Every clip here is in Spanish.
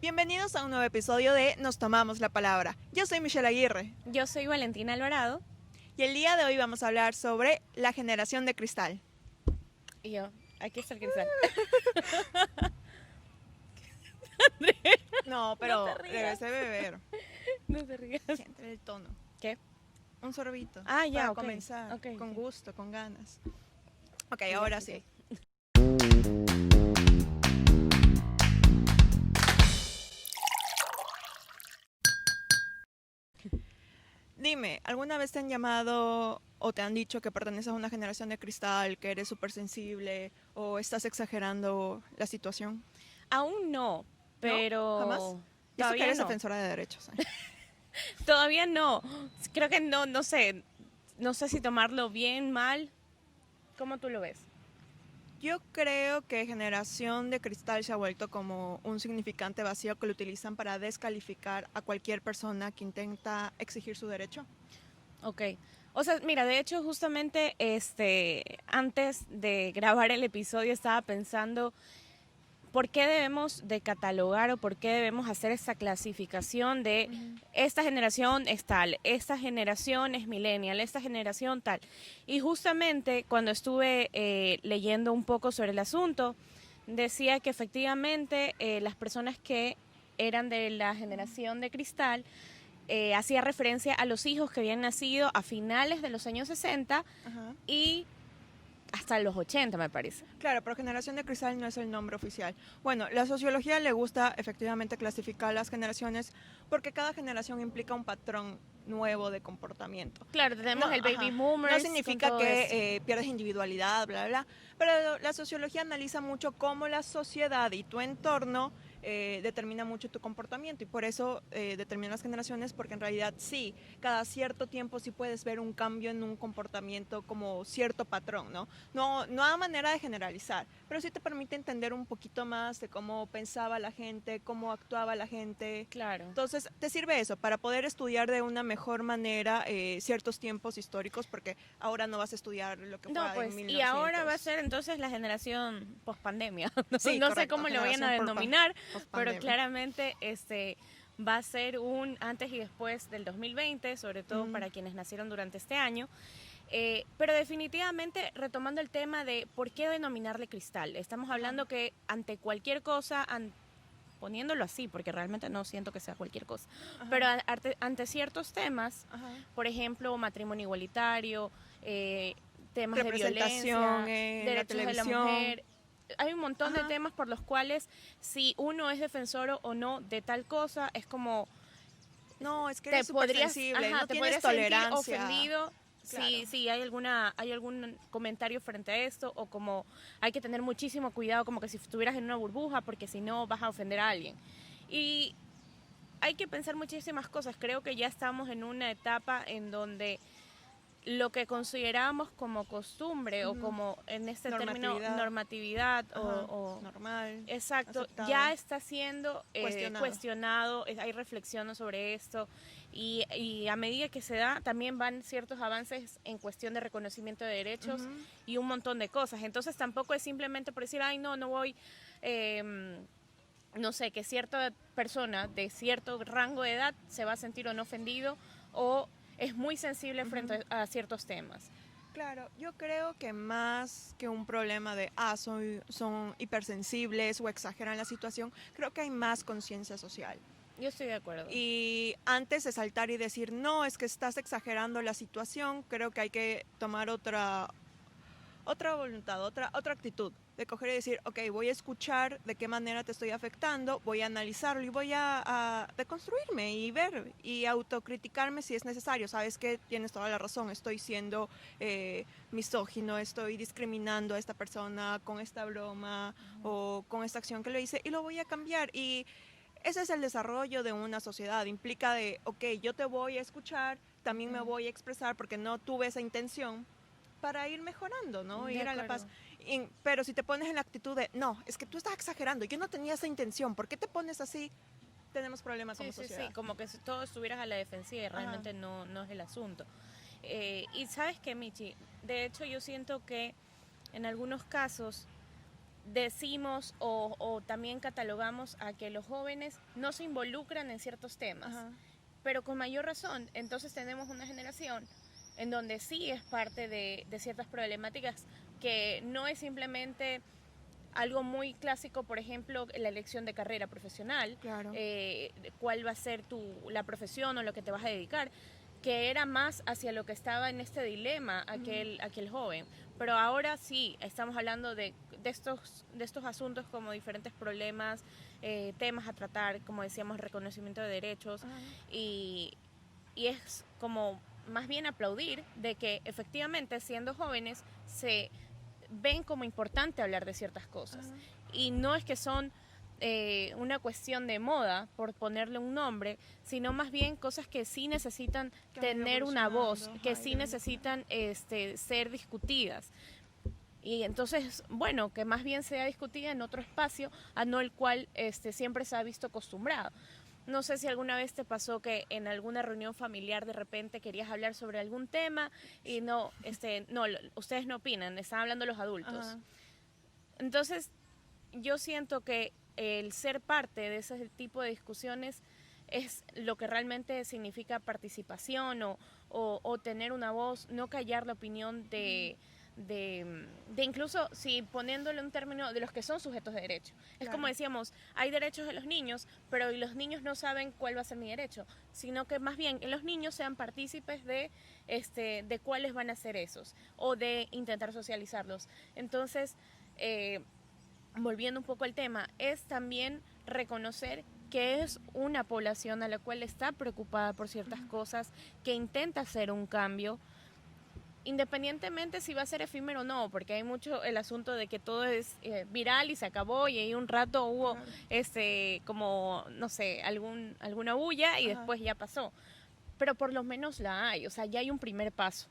Bienvenidos a un nuevo episodio de Nos Tomamos la Palabra. Yo soy Michelle Aguirre Yo soy Valentina Alvarado. y el día de hoy vamos a hablar sobre la generación de cristal. Y yo, aquí está el cristal. No, pero rías. debes de beber. no te rías. Siente el tono. ¿Qué? Un sorbito. Ah, ya, Para ok. comenzar. Ok, con gusto, con ganas. Ok, ahora sí. Dime, ¿alguna vez te han llamado o te han dicho que perteneces a una generación de cristal, que eres súper sensible o estás exagerando la situación? Aún no, pero ¿Jamás? Y eso que todavía eres no. defensora de derechos. ¿eh? Todavía no. Creo que no, no sé. No sé si tomarlo bien, mal. ¿Cómo tú lo ves? Yo creo que generación de cristal se ha vuelto como un significante vacío que lo utilizan para descalificar a cualquier persona que intenta exigir su derecho. Ok. O sea, mira, de hecho, justamente este, antes de grabar el episodio estaba pensando por qué debemos de catalogar o por qué debemos hacer esta clasificación de esta generación es tal, esta generación es millennial, esta generación tal. Y justamente cuando estuve eh, leyendo un poco sobre el asunto, decía que efectivamente eh, las personas que eran de la generación de cristal eh, hacía referencia a los hijos que habían nacido a finales de los años 60 Ajá. y hasta los 80, me parece. Claro, pero generación de cristal no es el nombre oficial. Bueno, la sociología le gusta efectivamente clasificar las generaciones porque cada generación implica un patrón nuevo de comportamiento. Claro, tenemos No, el baby ajá. boomers. No significa que eh, pierdes individualidad, bla, bla, bla. Pero la sociología analiza mucho cómo la sociedad y tu entorno eh, determina mucho tu comportamiento y por eso eh, determinan las generaciones porque en realidad sí, cada cierto tiempo sí puedes ver un cambio en un comportamiento como cierto patrón, ¿no? No, no a manera de generalizar, pero sí te permite entender un poquito más de cómo pensaba la gente, cómo actuaba la gente. Claro. Entonces, te sirve eso para poder estudiar de una mejor manera eh, ciertos tiempos históricos, porque ahora no vas a estudiar lo que fue No, pues, en y ahora va a 1900. ser entonces la generación post-pandemia. No, Sí, no sé cómo lo vayan a denominar, pero claramente este va a ser un antes y después del 2020, sobre todo para quienes nacieron durante este año. Eh, pero definitivamente, retomando el tema de por qué denominarle cristal, estamos hablando que ante cualquier cosa, an- poniéndolo así, porque realmente no siento que sea cualquier cosa, Ajá, pero ante ciertos temas, ajá. por ejemplo, matrimonio igualitario, eh, temas de violencia, derechos de la mujer. Hay un montón Ajá. de temas por los cuales si uno es defensor o no de tal cosa, es como No, es que te podrías, sensible, ajá, no te podrías tolerancia. ofendido Claro. si, si hay alguna hay algún comentario frente a esto o como hay que tener muchísimo cuidado como que si estuvieras en una burbuja porque si no vas a ofender a alguien. Y hay que pensar muchísimas cosas. Creo que ya estamos en una etapa en donde lo que consideramos como costumbre o Ujú. como en este término Normatividad. normatividad o- Ajá, o, normal. Exacto, aceptado. ya está siendo eh, Cuestionado. cuestionado, es- hay reflexiones sobre esto y, y a medida que se da también van ciertos avances en cuestión de reconocimiento de derechos Ujú. y un montón de cosas. Entonces tampoco es simplemente por decir, ay no, no voy, em, no sé, que cierta persona de cierto rango de edad se va a sentir o no ofendido o es muy sensible frente a ciertos temas. Claro, yo creo que más que un problema de, ah, soy, son hipersensibles o exageran la situación, creo que hay más conciencia social. Yo estoy de acuerdo. Y antes de saltar y decir, no, es que estás exagerando la situación, creo que hay que tomar otra, otra voluntad, otra, otra actitud de coger y decir, ok, voy a escuchar de qué manera te estoy afectando, voy a analizarlo y voy a, a deconstruirme y ver y autocriticarme si es necesario. Sabes que tienes toda la razón, estoy siendo eh, misógino, estoy discriminando a esta persona con esta broma o con esta acción que le hice y lo voy a cambiar. Y ese es el desarrollo de una sociedad. Implica de, ok, yo te voy a escuchar, también me Ujú. voy a expresar porque no tuve esa intención para ir mejorando, ¿no? De ir a la paz. Y- pero si te pones en la actitud de, no, es que tú estás exagerando, yo no tenía esa intención, ¿por qué te pones así? Tenemos problemas Sí, como sí, sociedad. sí, como que si todo estuvieras a la defensiva y Ajá. realmente no, no es el asunto. Eh, y sabes que, Michi, de hecho yo siento que en algunos casos decimos o, o también catalogamos a que los jóvenes no se involucran en ciertos temas, Ajá. pero con mayor razón, entonces tenemos una generación en donde sí es parte de, de ciertas problemáticas que no es simplemente algo muy clásico, por ejemplo, la elección de carrera profesional, Claro. eh, cuál va a ser tu, la profesión o lo que te vas a dedicar, que era más hacia lo que estaba en este dilema aquel, aquel joven. Pero ahora sí, estamos hablando de, de estos, de estos asuntos como diferentes problemas, eh, temas a tratar, como decíamos, reconocimiento de derechos, Ajá. y, y es como más bien aplaudir de que efectivamente siendo jóvenes se ven como importante hablar de ciertas cosas. Y no es que son eh, una cuestión de moda, por ponerle un nombre, sino más bien cosas que sí necesitan Que tener una voz, que sí necesitan este, ser discutidas. Y entonces, bueno, que más bien sea discutida en otro espacio, a no el cual este, siempre se ha visto acostumbrado. No sé si alguna vez te pasó que en alguna reunión familiar de repente querías hablar sobre algún tema y no, este, no, ustedes no opinan, están hablando los adultos. Ajá. Entonces, yo siento que el ser parte de ese tipo de discusiones es lo que realmente significa participación o, o- o tener una voz, no callar la opinión de, de, de incluso si poniéndole un término de los que son sujetos de derecho. Es como decíamos, hay derechos de los niños, pero los niños no saben cuál va a ser mi derecho, sino que más bien los niños sean partícipes de, este, de cuáles van a ser esos o de intentar socializarlos. Entonces, eh, volviendo un poco al tema, es también reconocer que es una población a la cual está preocupada por ciertas cosas, que intenta hacer un cambio, independientemente si va a ser efímero o no, porque hay mucho el asunto de que todo es eh, viral y se acabó y ahí un rato hubo Claro. este como no sé algún alguna bulla y Ajá. después ya pasó pero por lo menos la hay o sea ya hay un primer paso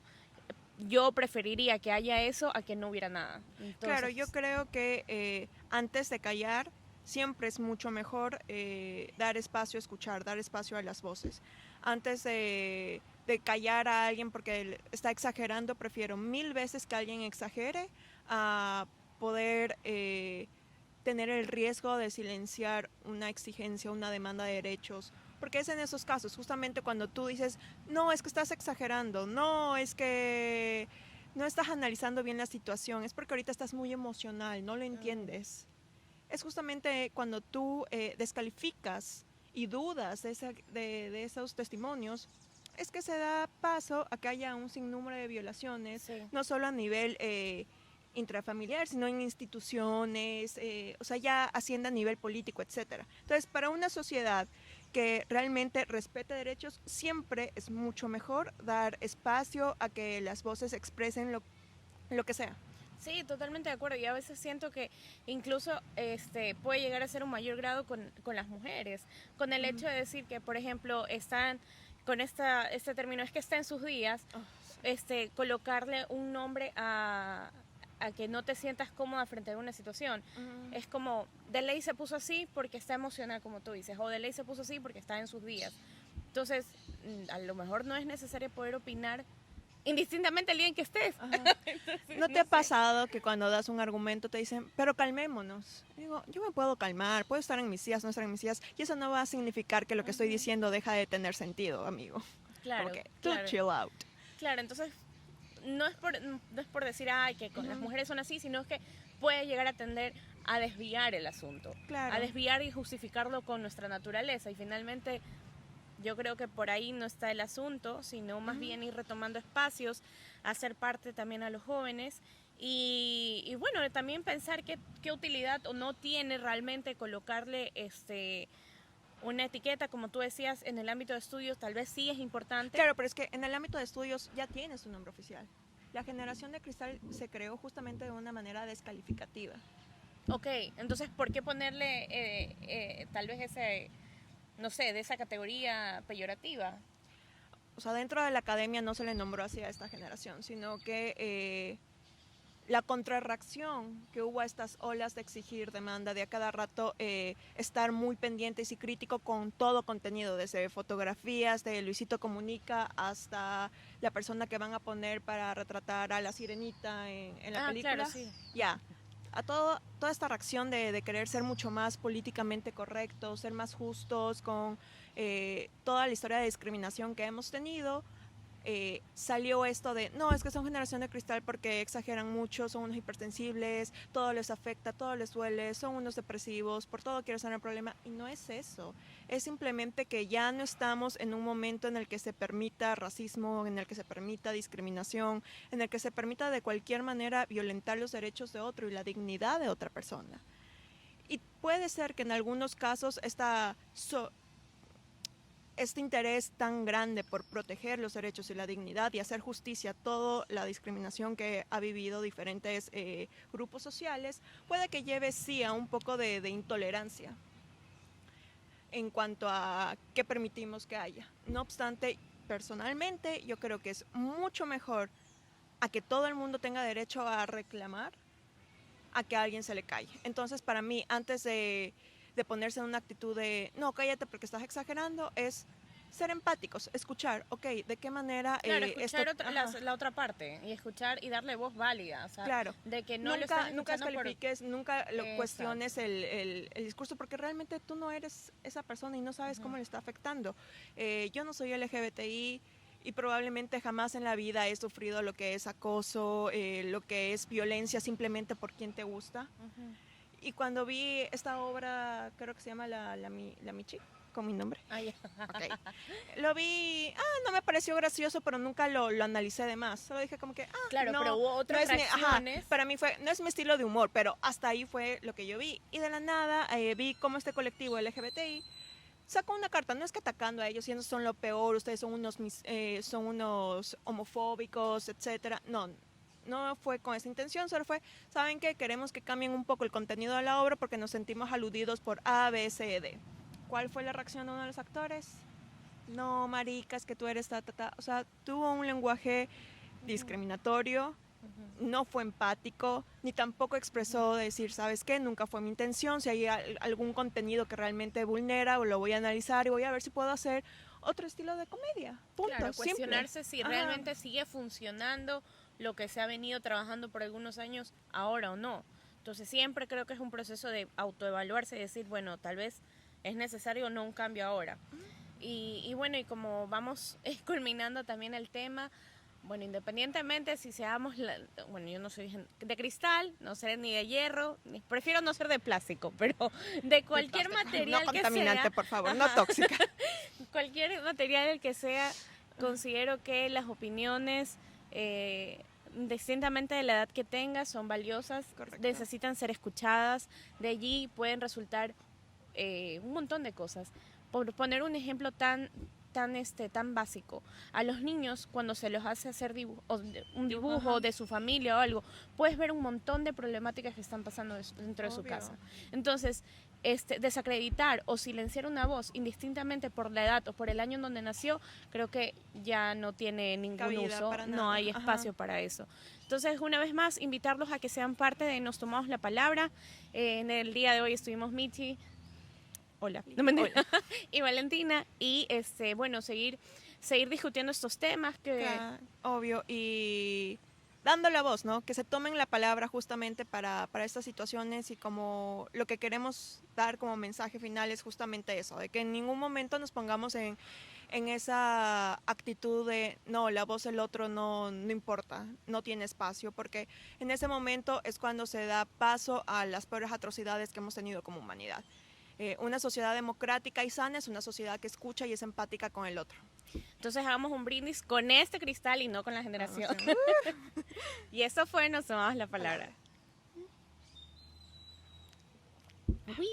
yo preferiría que haya eso a que no hubiera nada Claro, yo Entonces, creo que eh, antes de callar, siempre es mucho mejor eh, dar espacio a escuchar, dar espacio a las voces. Antes de, de callar a alguien porque está exagerando, prefiero mil veces que alguien exagere a poder eh, tener el riesgo de silenciar una exigencia, una demanda de derechos. Porque es en esos casos, justamente cuando tú dices, no, es que estás exagerando, no, es que no estás analizando bien la situación, es porque ahorita estás muy emocional, no lo entiendes. Es justamente cuando tú eh, descalificas y dudas de, esa- de- de esos testimonios, es que se da paso a que haya un sinnúmero de violaciones, sí. no solo a nivel eh, intrafamiliar, sino en instituciones, eh, o sea, ya hacienda a nivel político, etcétera. Entonces, para una sociedad que realmente respete derechos, siempre es mucho mejor dar espacio a que las voces expresen lo, lo que sea. Sí, totalmente de acuerdo. Y a veces siento que incluso este puede llegar a ser un mayor grado con, con las mujeres, con el hecho de decir que, por ejemplo, están con esta, este término, es que está en sus días, este, colocarle un nombre a, a que no te sientas cómoda frente a una situación. Es como, de ley se puso así porque está emocional, como tú dices, o de ley se puso así porque está en sus días. Entonces, mm, a lo mejor no es necesario poder opinar indistintamente el día en que estés. ¿No te no ha sé. pasado que cuando das un argumento te dicen, pero calmémonos? Digo, yo me puedo calmar, puedo estar en mis días, no estar en mis días, y eso no va a significar que lo que estoy diciendo deja de tener sentido, amigo. Claro, Como que, tú claro. chill out. Claro, entonces no es por, no es por decir, ay, que con las mujeres son así, sino que puede llegar a tender a desviar el asunto, Claro. a desviar y justificarlo con nuestra naturaleza. Y finalmente yo creo que por ahí no está el asunto, sino más bien ir retomando espacios, hacer parte también a los jóvenes. Y, y bueno, también pensar qué, qué utilidad o no tiene realmente colocarle este una etiqueta, como tú decías, en el ámbito de estudios, tal vez sí es importante. Claro, pero es que en el ámbito de estudios ya tienes un nombre oficial. La generación de cristal se creó justamente de una manera descalificativa. Ok, entonces, ¿por qué ponerle eh, eh, tal vez ese, no sé, de esa categoría peyorativa? O sea, dentro de la academia no se le nombró así a esta generación, sino que eh, la contrarreacción que hubo a estas olas de exigir demanda, de a cada rato eh, estar muy pendientes y crítico con todo contenido, desde fotografías de Luisito Comunica hasta la persona que van a poner para retratar a la sirenita en, en la ah, película. claro, sí. Ya. A todo, toda esta reacción de, de querer ser mucho más políticamente correctos, ser más justos con eh, toda la historia de discriminación que hemos tenido, eh, salió esto de, no, es que son generación de cristal porque exageran mucho, son unos hipersensibles, todo les afecta, todo les duele, son unos depresivos, por todo quiero saber el problema. Y no es eso, es simplemente que ya no estamos en un momento en el que se permita racismo, en el que se permita discriminación, en el que se permita de cualquier manera violentar los derechos de otro y la dignidad de otra persona. Y puede ser que en algunos casos esta este interés tan grande por proteger los derechos y la dignidad y hacer justicia a toda la discriminación que ha vivido diferentes eh, grupos sociales, puede que lleve sí a un poco de, intolerancia en cuanto a qué permitimos que haya. No obstante, personalmente yo creo que es mucho mejor a que todo el mundo tenga derecho a reclamar a que a alguien se le calle. Entonces, para mí, antes de de ponerse en una actitud de, no, cállate porque estás exagerando, es ser empáticos, escuchar, ok, de qué manera... Claro, eh, escuchar la, otra parte y escuchar y darle voz válida, o sea, claro. de que no nunca, nunca descalifiques, nunca lo cuestiones el, el, el, discurso, porque realmente tú no eres esa persona y no sabes cómo le está afectando. Eh, yo no soy LGBTI y probablemente jamás en la vida he sufrido lo que es acoso, eh, lo que es violencia simplemente por quien te gusta. Y cuando vi esta obra, creo que se llama La, la, la Michi, con mi nombre. Lo vi, ah, no me pareció gracioso, pero nunca lo, lo analicé de más. Solo dije como que, ah, claro, no, pero hubo otras no para mí fue, no es mi estilo de humor, pero hasta ahí fue lo que yo vi. Y de la nada eh, vi cómo este colectivo LGBTI sacó una carta, no es que atacando a ellos, siendo son lo peor, ustedes son unos, eh, son unos homofóbicos, etcétera. No, no fue con esa intención, solo fue, ¿saben qué? Queremos que cambien un poco el contenido de la obra porque nos sentimos aludidos por A, B, C, D. ¿Cuál fue la reacción de uno de los actores? No, maricas, que tú eres ta, ta, ta. O sea, tuvo un lenguaje discriminatorio, no fue empático, ni tampoco expresó decir, ¿sabes qué? Nunca fue mi intención. Si hay algún contenido que realmente vulnera, lo voy a analizar y voy a ver si puedo hacer otro estilo de comedia. Punto. Claro, cuestionarse si realmente sigue funcionando lo que se ha venido trabajando por algunos años ahora o no. Entonces siempre creo que es un proceso de autoevaluarse y decir, bueno, tal vez es necesario o no un cambio ahora. Y, bueno, y como vamos culminando también el tema, bueno, independientemente si seamos, bueno, yo no soy de cristal, no seré ni de hierro, prefiero no ser de plástico, pero de cualquier material no contaminante, por favor, no tóxica. cualquier material que sea, considero que las opiniones eh, distintamente de la edad que tengas, son valiosas, necesitan ser escuchadas, de allí pueden resultar eh, un montón de cosas. Por poner un ejemplo tan tan este tan básico a los niños cuando se los hace hacer un dibujo de su familia o algo puedes ver un montón de problemáticas que están pasando dentro de su casa. Entonces este, desacreditar o silenciar una voz indistintamente por la edad o por el año en donde nació, creo que ya no tiene ningún uso, no hay espacio para eso. Entonces, una vez más, invitarlos a que sean parte de Nos Tomamos la Palabra. Eh, en el día de hoy estuvimos Michi, hola, y Valentina, y este, bueno, seguir, seguir discutiendo estos temas que... obvio, y dando la voz, ¿no? Que se tomen la palabra justamente para, para, estas situaciones y como lo que queremos dar como mensaje final es justamente eso, de que en ningún momento nos pongamos en, en esa actitud de, no, la voz del otro no, no importa, no tiene espacio, porque en ese momento es cuando se da paso a las peores atrocidades que hemos tenido como humanidad. Eh, una sociedad democrática y sana es una sociedad que escucha y es empática con el otro. Entonces hagamos un brindis con este cristal y no con la generación. y eso fue, nos tomamos la palabra. Uy.